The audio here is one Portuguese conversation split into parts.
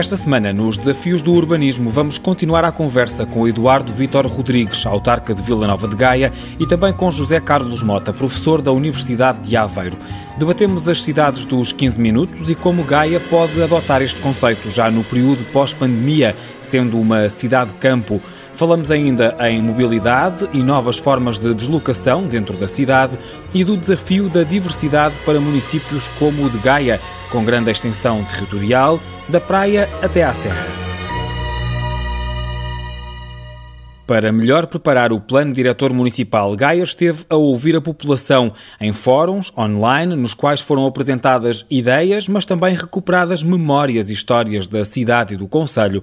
Esta semana, nos Desafios do Urbanismo, vamos continuar a conversa com Eduardo Vítor Rodrigues, autarca de Vila Nova de Gaia, e também com José Carlos Mota, professor da Universidade de Aveiro. Debatemos as cidades dos 15 minutos e como Gaia pode adotar este conceito já no período pós-pandemia, sendo uma cidade-campo. Falamos ainda em mobilidade e novas formas de deslocação dentro da cidade e do desafio da diversidade para municípios como o de Gaia, com grande extensão territorial, da praia até à serra. Para melhor preparar o plano diretor municipal, Gaia esteve a ouvir a população em fóruns online, nos quais foram apresentadas ideias, mas também recuperadas memórias e histórias da cidade e do Conselho.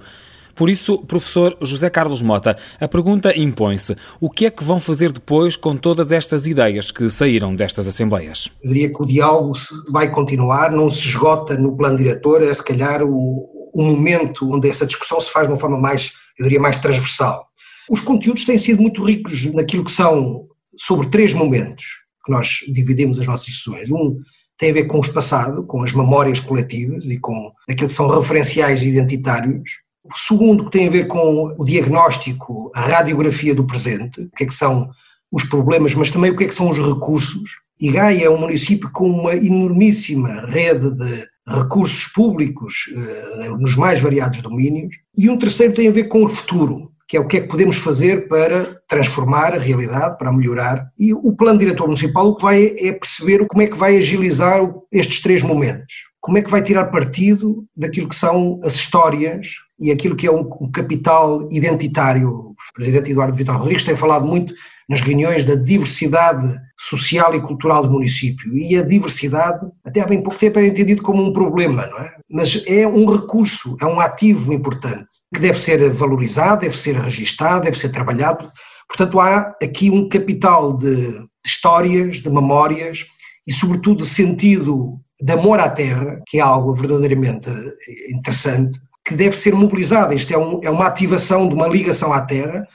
Por isso, professor José Carlos Mota, a pergunta impõe-se: o que é que vão fazer depois com todas estas ideias que saíram destas assembleias? Eu diria que o diálogo vai continuar, não se esgota no plano diretor, é se calhar o, o momento onde essa discussão se faz de uma forma mais, eu diria, mais transversal. Os conteúdos têm sido muito ricos naquilo que são sobre três momentos que nós dividimos as nossas sessões. Um tem a ver com o passado, com as memórias coletivas e com aquilo que são referenciais identitários. O segundo, que tem a ver com o diagnóstico, a radiografia do presente, o que é que são os problemas, mas também o que é que são os recursos. E Gaia é um município com uma enormíssima rede de recursos públicos eh, nos mais variados domínios. E um terceiro tem a ver com o futuro, que é o que é que podemos fazer para transformar a realidade, para melhorar. E o plano diretor municipal o que vai é perceber como é que vai agilizar estes três momentos. Como é que vai tirar partido daquilo que são as histórias e aquilo que é um, capital identitário. O presidente Eduardo Vitor Rodrigues tem falado muito nas reuniões da diversidade social e cultural do município. E a diversidade, até há bem pouco tempo, era entendido como um problema, não é? Mas é um recurso, é um ativo importante, que deve ser valorizado, deve ser registado, deve ser trabalhado. Portanto, há aqui um capital de histórias, de memórias e, sobretudo, de sentido de amor à terra, que é algo verdadeiramente interessante, que deve ser mobilizada. Isto é, um, é uma ativação de uma ligação à terra,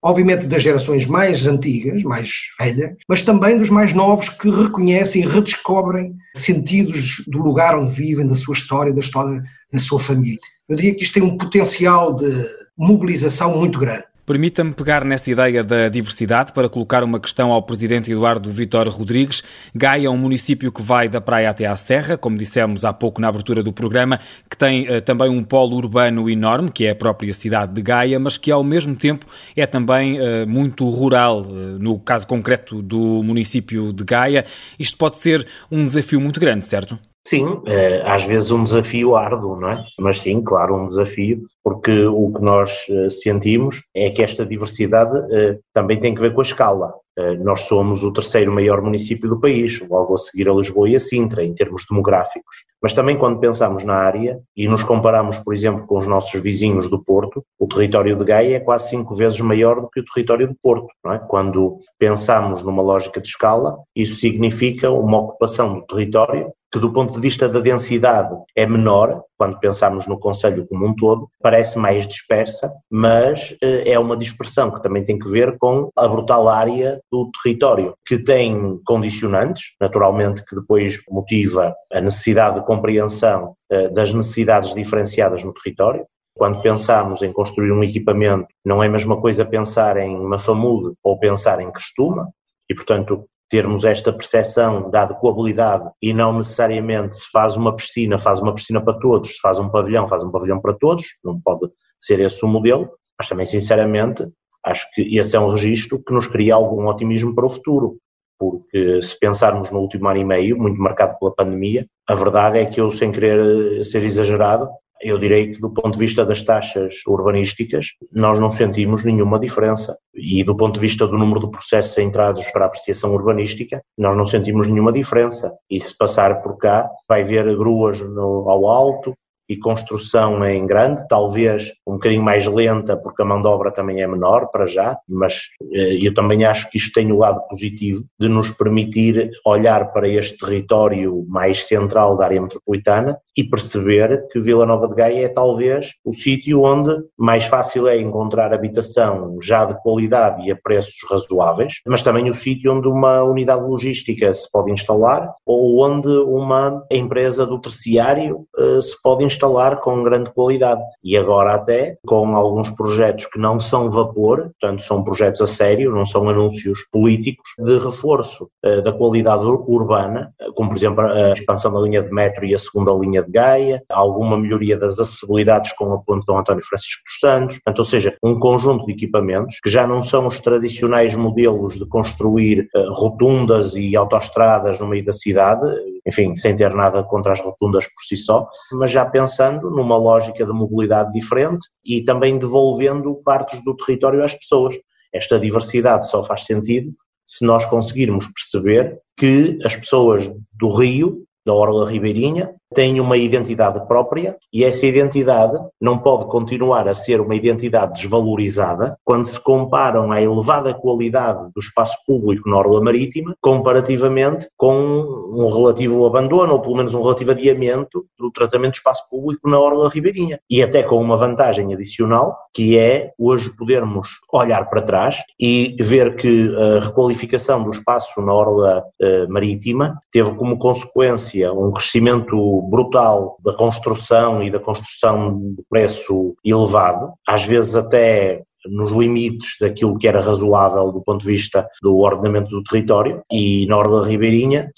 obviamente das gerações mais antigas, mais velhas, mas também dos mais novos que reconhecem e redescobrem sentidos do lugar onde vivem, da sua história, da história da sua família. Eu diria que isto tem um potencial de mobilização muito grande. Permita-me pegar nessa ideia da diversidade para colocar uma questão ao presidente Eduardo Vitor Rodrigues. Gaia é um município que vai da praia até à serra, como dissemos há pouco na abertura do programa, que tem uh, também um polo urbano enorme, que é a própria cidade de Gaia, mas que ao mesmo tempo é também uh, muito rural, uh, no caso concreto do município de Gaia. Isto pode ser um desafio muito grande, certo? Sim, às vezes um desafio árduo, não é? Mas sim, claro, um desafio, porque o que nós eh, sentimos é que esta diversidade eh, também tem que ver com a escala. Eh, nós somos o terceiro maior município do país, logo a seguir a Lisboa e a Sintra, em termos demográficos. Mas também quando pensamos na área e nos comparamos, por exemplo, com os nossos vizinhos do Porto, o território de Gaia é quase cinco vezes maior do que o território do Porto. É? Quando pensamos numa lógica de escala, isso significa uma ocupação do território que do ponto de vista da densidade é menor, quando pensamos no Conselho como um todo, parece mais dispersa, mas eh, é uma dispersão que também tem que ver com a brutal área do território, que tem condicionantes, naturalmente que depois motiva a necessidade de compreensão eh, das necessidades diferenciadas no território, quando pensamos em construir um equipamento, não é a mesma coisa pensar em uma FAMUD ou pensar em Crestuma, e portanto termos esta percepção da adequabilidade e não necessariamente se faz uma piscina, faz uma piscina para todos, se faz um pavilhão, faz um pavilhão para todos, não pode ser esse o modelo, mas também sinceramente acho que esse é um registro que nos cria algum otimismo para o futuro, porque se pensarmos no último ano e meio, muito marcado pela pandemia, a verdade é que eu, sem querer ser exagerado, eu direi que do ponto de vista das taxas urbanísticas, nós não sentimos nenhuma diferença. E do ponto de vista do número de processos entrados para apreciação urbanística, nós não sentimos nenhuma diferença. E se passar por cá, vai ver gruas no, ao alto, e construção em grande, talvez um bocadinho mais lenta, porque a mão de obra também é menor para já, mas eh, eu também acho que isto tem o lado positivo de nos permitir olhar para este território mais central da área metropolitana e perceber que Vila Nova de Gaia é talvez o sítio onde mais fácil é encontrar habitação já de qualidade e a preços razoáveis, mas também o sítio onde uma unidade logística se pode instalar ou onde uma empresa do terciário uh, se pode instalar com grande qualidade. E agora até com alguns projetos que não são vapor, portanto são projetos a sério, não são anúncios políticos, de reforço uh, da qualidade urbana, como por exemplo a expansão da linha de metro e a segunda linha de Gaia, alguma melhoria das acessibilidades com a ponte Dom António Francisco dos Santos, portanto, ou seja, um conjunto de equipamentos que já não são os tradicionais modelos de construir uh, rotundas e autoestradas no meio da cidade, enfim, sem ter nada contra as rotundas por si só, mas já pensando numa lógica de mobilidade diferente e também devolvendo partes do território às pessoas. Esta diversidade só faz sentido se nós conseguirmos perceber que as pessoas do Rio, da Orla Ribeirinha, tem uma identidade própria e essa identidade não pode continuar a ser uma identidade desvalorizada quando se comparam a elevada qualidade do espaço público na Orla Marítima comparativamente com um relativo abandono ou pelo menos um relativo adiamento do tratamento do espaço público na Orla Ribeirinha. E até com uma vantagem adicional que é hoje podermos olhar para trás e ver que a requalificação do espaço na Orla eh, Marítima teve como consequência um crescimento brutal da construção e da construção de preço elevado, às vezes até nos limites daquilo que era razoável do ponto de vista do ordenamento do território e na Orla Ribeirinha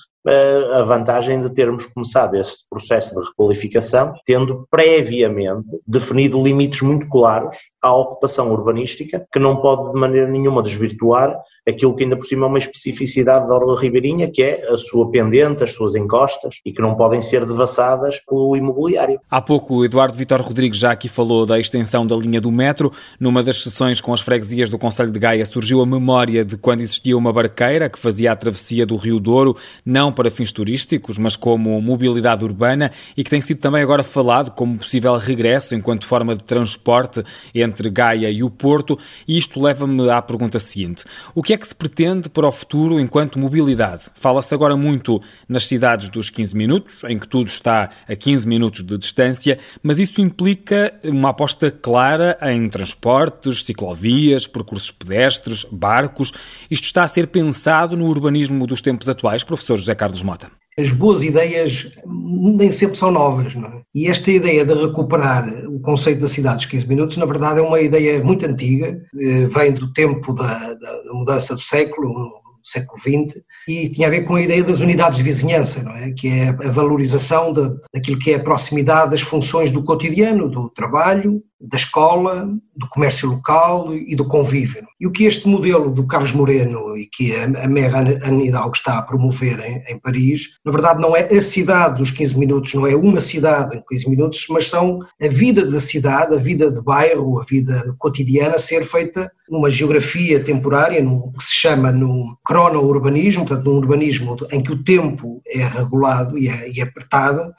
a vantagem de termos começado este processo de requalificação tendo previamente definido limites muito claros à ocupação urbanística que não pode de maneira nenhuma desvirtuar aquilo que ainda por cima é uma especificidade da Orla Ribeirinha, que é a sua pendente, as suas encostas e que não podem ser devassadas pelo imobiliário. Há pouco o Eduardo Vitor Rodrigues já aqui falou da extensão da linha do metro. Numa das sessões com as freguesias do Conselho de Gaia surgiu a memória de quando existia uma barqueira que fazia a travessia do Rio Douro, não para fins turísticos, mas como mobilidade urbana e que tem sido também agora falado como possível regresso enquanto forma de transporte entre Gaia e o Porto. E isto leva-me à pergunta seguinte: o que é que se pretende para o futuro enquanto mobilidade? Fala-se agora muito nas cidades dos 15 minutos, em que tudo está a 15 minutos de distância, mas isso implica uma aposta clara em transportes, ciclovias, percursos pedestres, barcos. Isto está a ser pensado no urbanismo dos tempos atuais, professor José Carlos Mota as boas ideias nem sempre são novas. É? E esta ideia de recuperar o conceito da cidade dos 15 minutos, na verdade, é uma ideia muito antiga, eh, vem do tempo da, da mudança do século, século XX, e tinha a ver com a ideia das unidades de vizinhança, não é? que é a valorização de, daquilo que é a proximidade das funções do cotidiano, do trabalho, da escola, do comércio local e do convívio. E o que este modelo do Carlos Moreno e que a Mera Anne Hidalgo está a promover em, em, Paris, na verdade não é a cidade dos 15 minutos, não é uma cidade em 15 minutos, mas são a vida da cidade, a vida de bairro, a vida cotidiana ser feita numa geografia temporária, no que se chama no crono-urbanismo, portanto num urbanismo em que o tempo é regulado e é, e é apertado,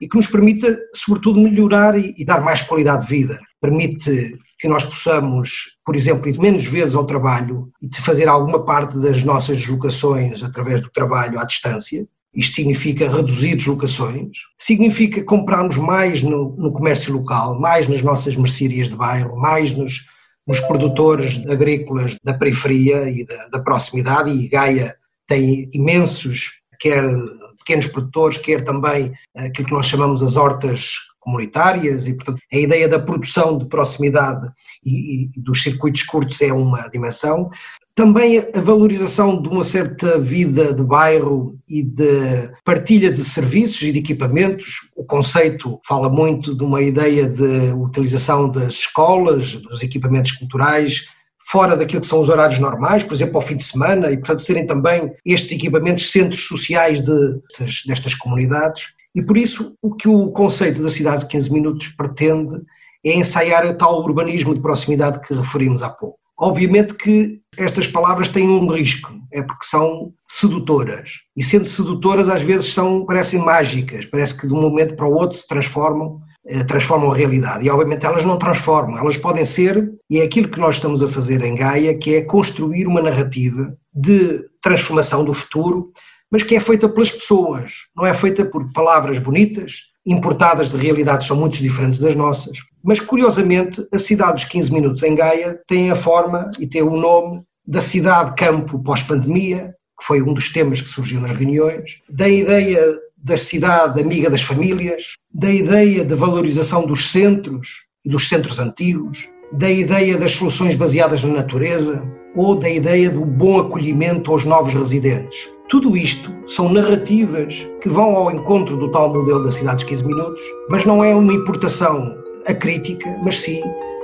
e que nos permita, sobretudo, melhorar e, e dar mais qualidade de vida. Permite que nós possamos, por exemplo, ir menos vezes ao trabalho e de fazer alguma parte das nossas deslocações através do trabalho à distância. Isto significa reduzir deslocações, significa comprarmos mais no, no comércio local, mais nas nossas mercearias de bairro, mais nos, nos produtores agrícolas da periferia e da, da proximidade, e Gaia tem imensos, quer pequenos produtores, quer também aquilo que nós chamamos as hortas comunitárias e, portanto, a ideia da produção de proximidade e, e, dos circuitos curtos é uma dimensão. Também a valorização de uma certa vida de bairro e de partilha de serviços e de equipamentos. O conceito fala muito de uma ideia de utilização das escolas, dos equipamentos culturais, fora daquilo que são os horários normais, por exemplo, ao fim de semana, e portanto serem também estes equipamentos centros sociais de, destas, destas comunidades. E por isso o que o conceito da cidade de 15 minutos pretende é ensaiar o tal urbanismo de proximidade que referimos há pouco. Obviamente que estas palavras têm um risco, é porque são sedutoras. E sendo sedutoras, às vezes são, parecem mágicas, parece que de um momento para o outro se transformam transformam a realidade. E obviamente elas não transformam, elas podem ser, e é aquilo que nós estamos a fazer em Gaia, que é construir uma narrativa de transformação do futuro, mas que é feita pelas pessoas, não é feita por palavras bonitas, importadas de realidades são muito diferentes das nossas. Mas curiosamente, a cidade dos 15 minutos em Gaia tem a forma e tem o nome da cidade-campo pós-pandemia, que foi um dos temas que surgiu nas reuniões, da ideia da cidade amiga das famílias, da ideia de valorização dos centros e dos centros antigos, da ideia das soluções baseadas na natureza ou da ideia do bom acolhimento aos novos residentes. Tudo isto são narrativas que vão ao encontro do tal modelo da cidade dos 15 minutos, mas não é uma importação acrítica, mas sim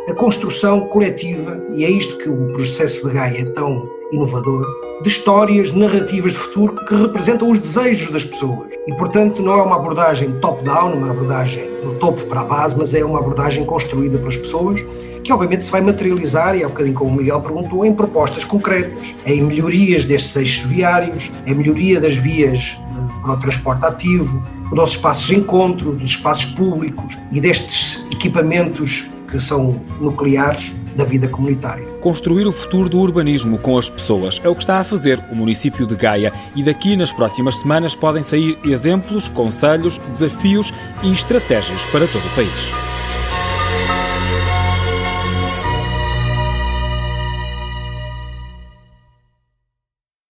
a construção coletiva, e é isto que o processo de Gaia é tão inovador, de histórias, narrativas de futuro que representam os desejos das pessoas. E, portanto, não é uma abordagem top-down, uma abordagem do topo para a base, mas é uma abordagem construída pelas pessoas, que obviamente se vai materializar, e há um bocadinho como o Miguel perguntou, em propostas concretas, em melhorias destes eixos viários, em melhoria das vias eh, para o transporte ativo, dos espaços de encontro, dos espaços públicos e destes equipamentos que são nucleares da vida comunitária. Construir o futuro do urbanismo com as pessoas é o que está a fazer o município de Gaia e daqui nas próximas semanas podem sair exemplos, conselhos, desafios e estratégias para todo o país.